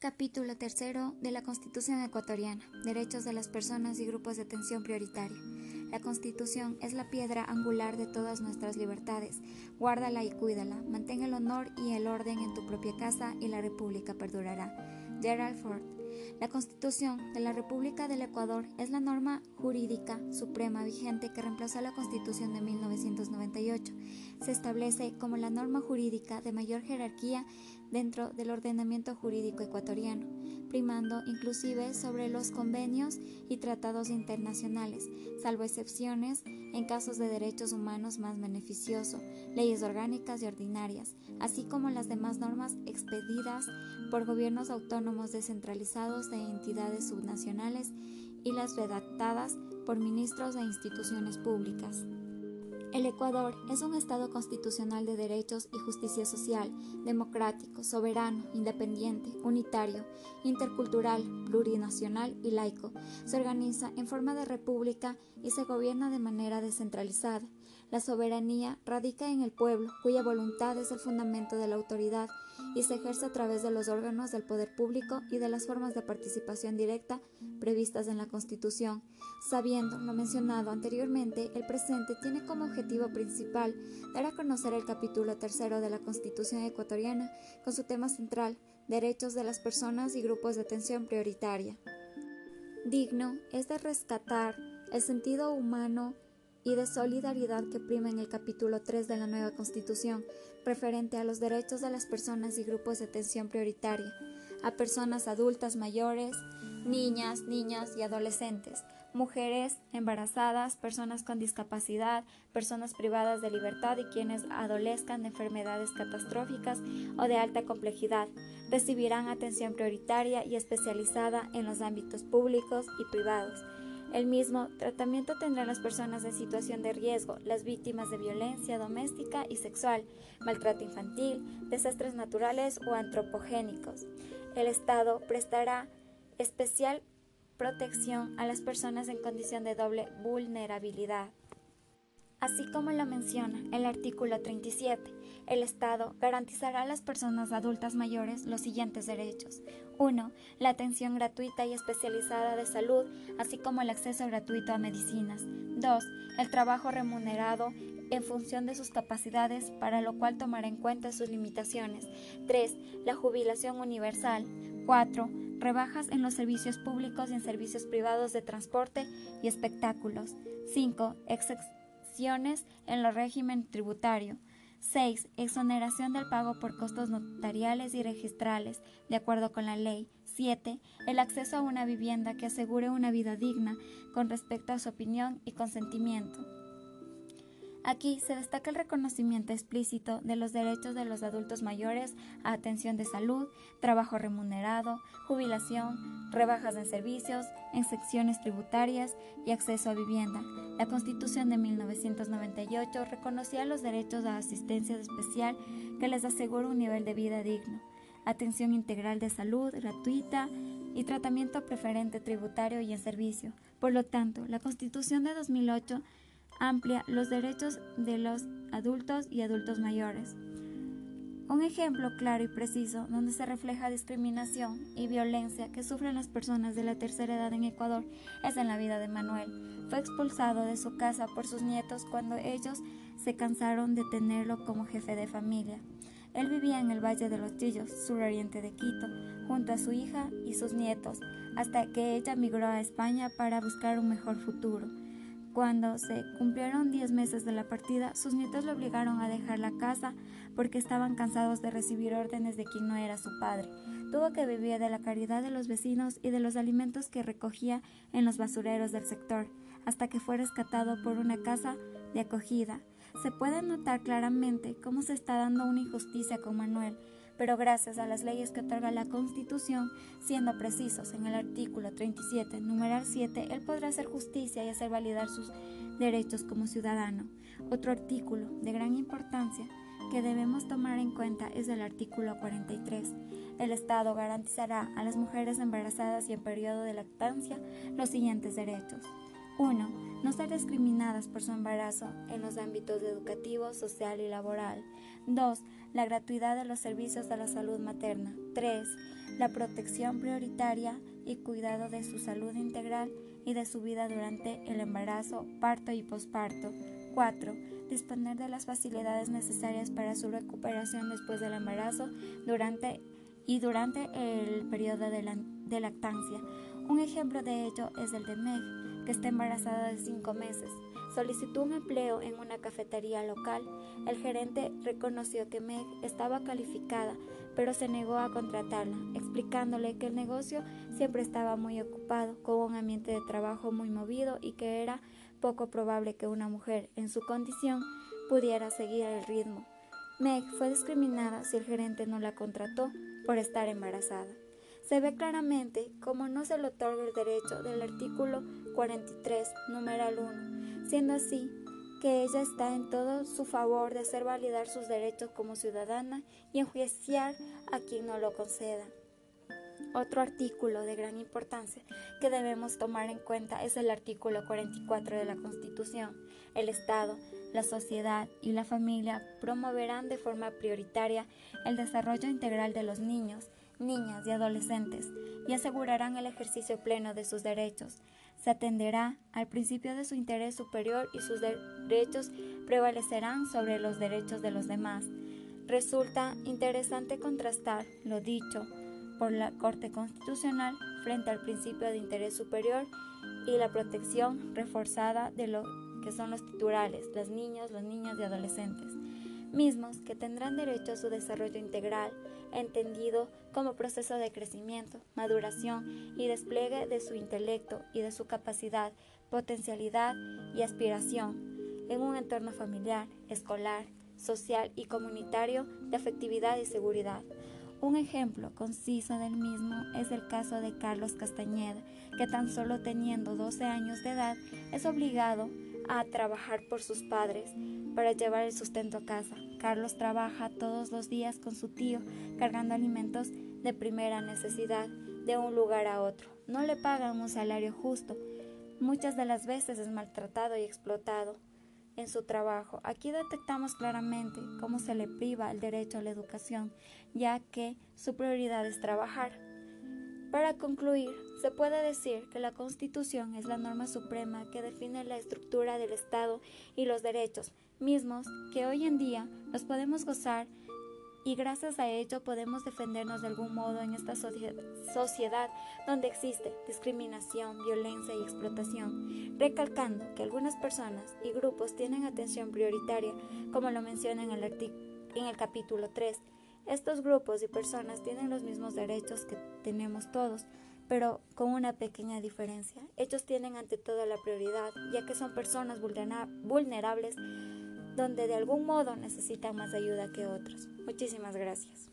Capítulo tercero de la Constitución ecuatoriana. Derechos de las personas y grupos de atención prioritaria. La Constitución es la piedra angular de todas nuestras libertades. Guárdala y cuídala. Mantén el honor y el orden en tu propia casa y la República perdurará. Gerald Ford. La Constitución de la República del Ecuador es la norma jurídica suprema vigente que reemplazó la Constitución de 1998. Se establece como la norma jurídica de mayor jerarquía dentro del ordenamiento jurídico ecuatoriano, primando inclusive sobre los convenios y tratados internacionales, salvo excepciones en casos de derechos humanos más beneficioso, leyes orgánicas y ordinarias, así como las demás normas expedidas por gobiernos autónomos descentralizados de entidades subnacionales y las redactadas por ministros de instituciones públicas. El Ecuador es un Estado constitucional de derechos y justicia social, democrático, soberano, independiente, unitario, intercultural, plurinacional y laico. Se organiza en forma de república y se gobierna de manera descentralizada. La soberanía radica en el pueblo, cuya voluntad es el fundamento de la autoridad y se ejerce a través de los órganos del poder público y de las formas de participación directa previstas en la Constitución. Sabiendo lo mencionado anteriormente, el presente tiene como objetivo principal dar a conocer el capítulo tercero de la Constitución ecuatoriana con su tema central, derechos de las personas y grupos de atención prioritaria. Digno es de rescatar el sentido humano y de solidaridad que prima en el capítulo 3 de la nueva Constitución, referente a los derechos de las personas y grupos de atención prioritaria, a personas adultas mayores, niñas, niños y adolescentes, mujeres embarazadas, personas con discapacidad, personas privadas de libertad y quienes adolezcan de enfermedades catastróficas o de alta complejidad, recibirán atención prioritaria y especializada en los ámbitos públicos y privados el mismo tratamiento tendrán las personas en situación de riesgo, las víctimas de violencia doméstica y sexual, maltrato infantil, desastres naturales o antropogénicos. El Estado prestará especial protección a las personas en condición de doble vulnerabilidad. Así como lo menciona el artículo 37, el Estado garantizará a las personas adultas mayores los siguientes derechos. 1. La atención gratuita y especializada de salud, así como el acceso gratuito a medicinas. 2. El trabajo remunerado en función de sus capacidades, para lo cual tomará en cuenta sus limitaciones. 3. La jubilación universal. 4. Rebajas en los servicios públicos y en servicios privados de transporte y espectáculos. 5 en el régimen tributario. 6. Exoneración del pago por costos notariales y registrales, de acuerdo con la ley. 7. El acceso a una vivienda que asegure una vida digna con respecto a su opinión y consentimiento. Aquí se destaca el reconocimiento explícito de los derechos de los adultos mayores a atención de salud, trabajo remunerado, jubilación, rebajas en servicios, en secciones tributarias y acceso a vivienda. La Constitución de 1998 reconocía los derechos a asistencia especial que les asegura un nivel de vida digno, atención integral de salud gratuita y tratamiento preferente tributario y en servicio. Por lo tanto, la Constitución de 2008 amplia los derechos de los adultos y adultos mayores. Un ejemplo claro y preciso donde se refleja discriminación y violencia que sufren las personas de la tercera edad en Ecuador es en la vida de Manuel. Fue expulsado de su casa por sus nietos cuando ellos se cansaron de tenerlo como jefe de familia. Él vivía en el Valle de los Chillos, suroriente de Quito, junto a su hija y sus nietos, hasta que ella migró a España para buscar un mejor futuro. Cuando se cumplieron 10 meses de la partida, sus nietos le obligaron a dejar la casa porque estaban cansados de recibir órdenes de quien no era su padre. Tuvo que vivir de la caridad de los vecinos y de los alimentos que recogía en los basureros del sector, hasta que fue rescatado por una casa de acogida. Se puede notar claramente cómo se está dando una injusticia con Manuel, pero gracias a las leyes que otorga la Constitución, siendo precisos en el artículo 37, numeral 7, él podrá hacer justicia y hacer validar sus derechos como ciudadano. Otro artículo de gran importancia que debemos tomar en cuenta es el artículo 43. El Estado garantizará a las mujeres embarazadas y en periodo de lactancia los siguientes derechos. 1. No ser discriminadas por su embarazo en los ámbitos educativo, social y laboral. 2. La gratuidad de los servicios de la salud materna. 3. La protección prioritaria y cuidado de su salud integral y de su vida durante el embarazo, parto y posparto. 4. Disponer de las facilidades necesarias para su recuperación después del embarazo durante y durante el periodo de, de lactancia. Un ejemplo de ello es el de Meg, que está embarazada de 5 meses. Solicitó un empleo en una cafetería local. El gerente reconoció que Meg estaba calificada, pero se negó a contratarla, explicándole que el negocio siempre estaba muy ocupado, con un ambiente de trabajo muy movido y que era poco probable que una mujer en su condición pudiera seguir el ritmo. Meg fue discriminada si el gerente no la contrató por estar embarazada. Se ve claramente cómo no se le otorga el derecho del artículo 43, numeral 1, siendo así que ella está en todo su favor de hacer validar sus derechos como ciudadana y enjuiciar a quien no lo conceda. Otro artículo de gran importancia que debemos tomar en cuenta es el artículo 44 de la Constitución. El Estado, la sociedad y la familia promoverán de forma prioritaria el desarrollo integral de los niños, niñas y adolescentes y asegurarán el ejercicio pleno de sus derechos. Se atenderá al principio de su interés superior y sus derechos prevalecerán sobre los derechos de los demás. Resulta interesante contrastar lo dicho por la Corte Constitucional frente al principio de interés superior y la protección reforzada de lo que son los titulares, los niños, los niños y adolescentes, mismos que tendrán derecho a su desarrollo integral, entendido como proceso de crecimiento, maduración y despliegue de su intelecto y de su capacidad, potencialidad y aspiración en un entorno familiar, escolar, social y comunitario de afectividad y seguridad. Un ejemplo conciso del mismo es el caso de Carlos Castañeda, que tan solo teniendo 12 años de edad es obligado a trabajar por sus padres para llevar el sustento a casa. Carlos trabaja todos los días con su tío cargando alimentos de primera necesidad de un lugar a otro. No le pagan un salario justo. Muchas de las veces es maltratado y explotado en su trabajo. Aquí detectamos claramente cómo se le priva el derecho a la educación, ya que su prioridad es trabajar. Para concluir, se puede decir que la Constitución es la norma suprema que define la estructura del Estado y los derechos mismos que hoy en día los podemos gozar y gracias a ello podemos defendernos de algún modo en esta sociedad donde existe discriminación, violencia y explotación, recalcando que algunas personas y grupos tienen atención prioritaria, como lo menciona en el, en el capítulo 3. Estos grupos y personas tienen los mismos derechos que tenemos todos, pero con una pequeña diferencia. Ellos tienen ante todo la prioridad, ya que son personas vulnerables donde de algún modo necesitan más ayuda que otros. Muchísimas gracias.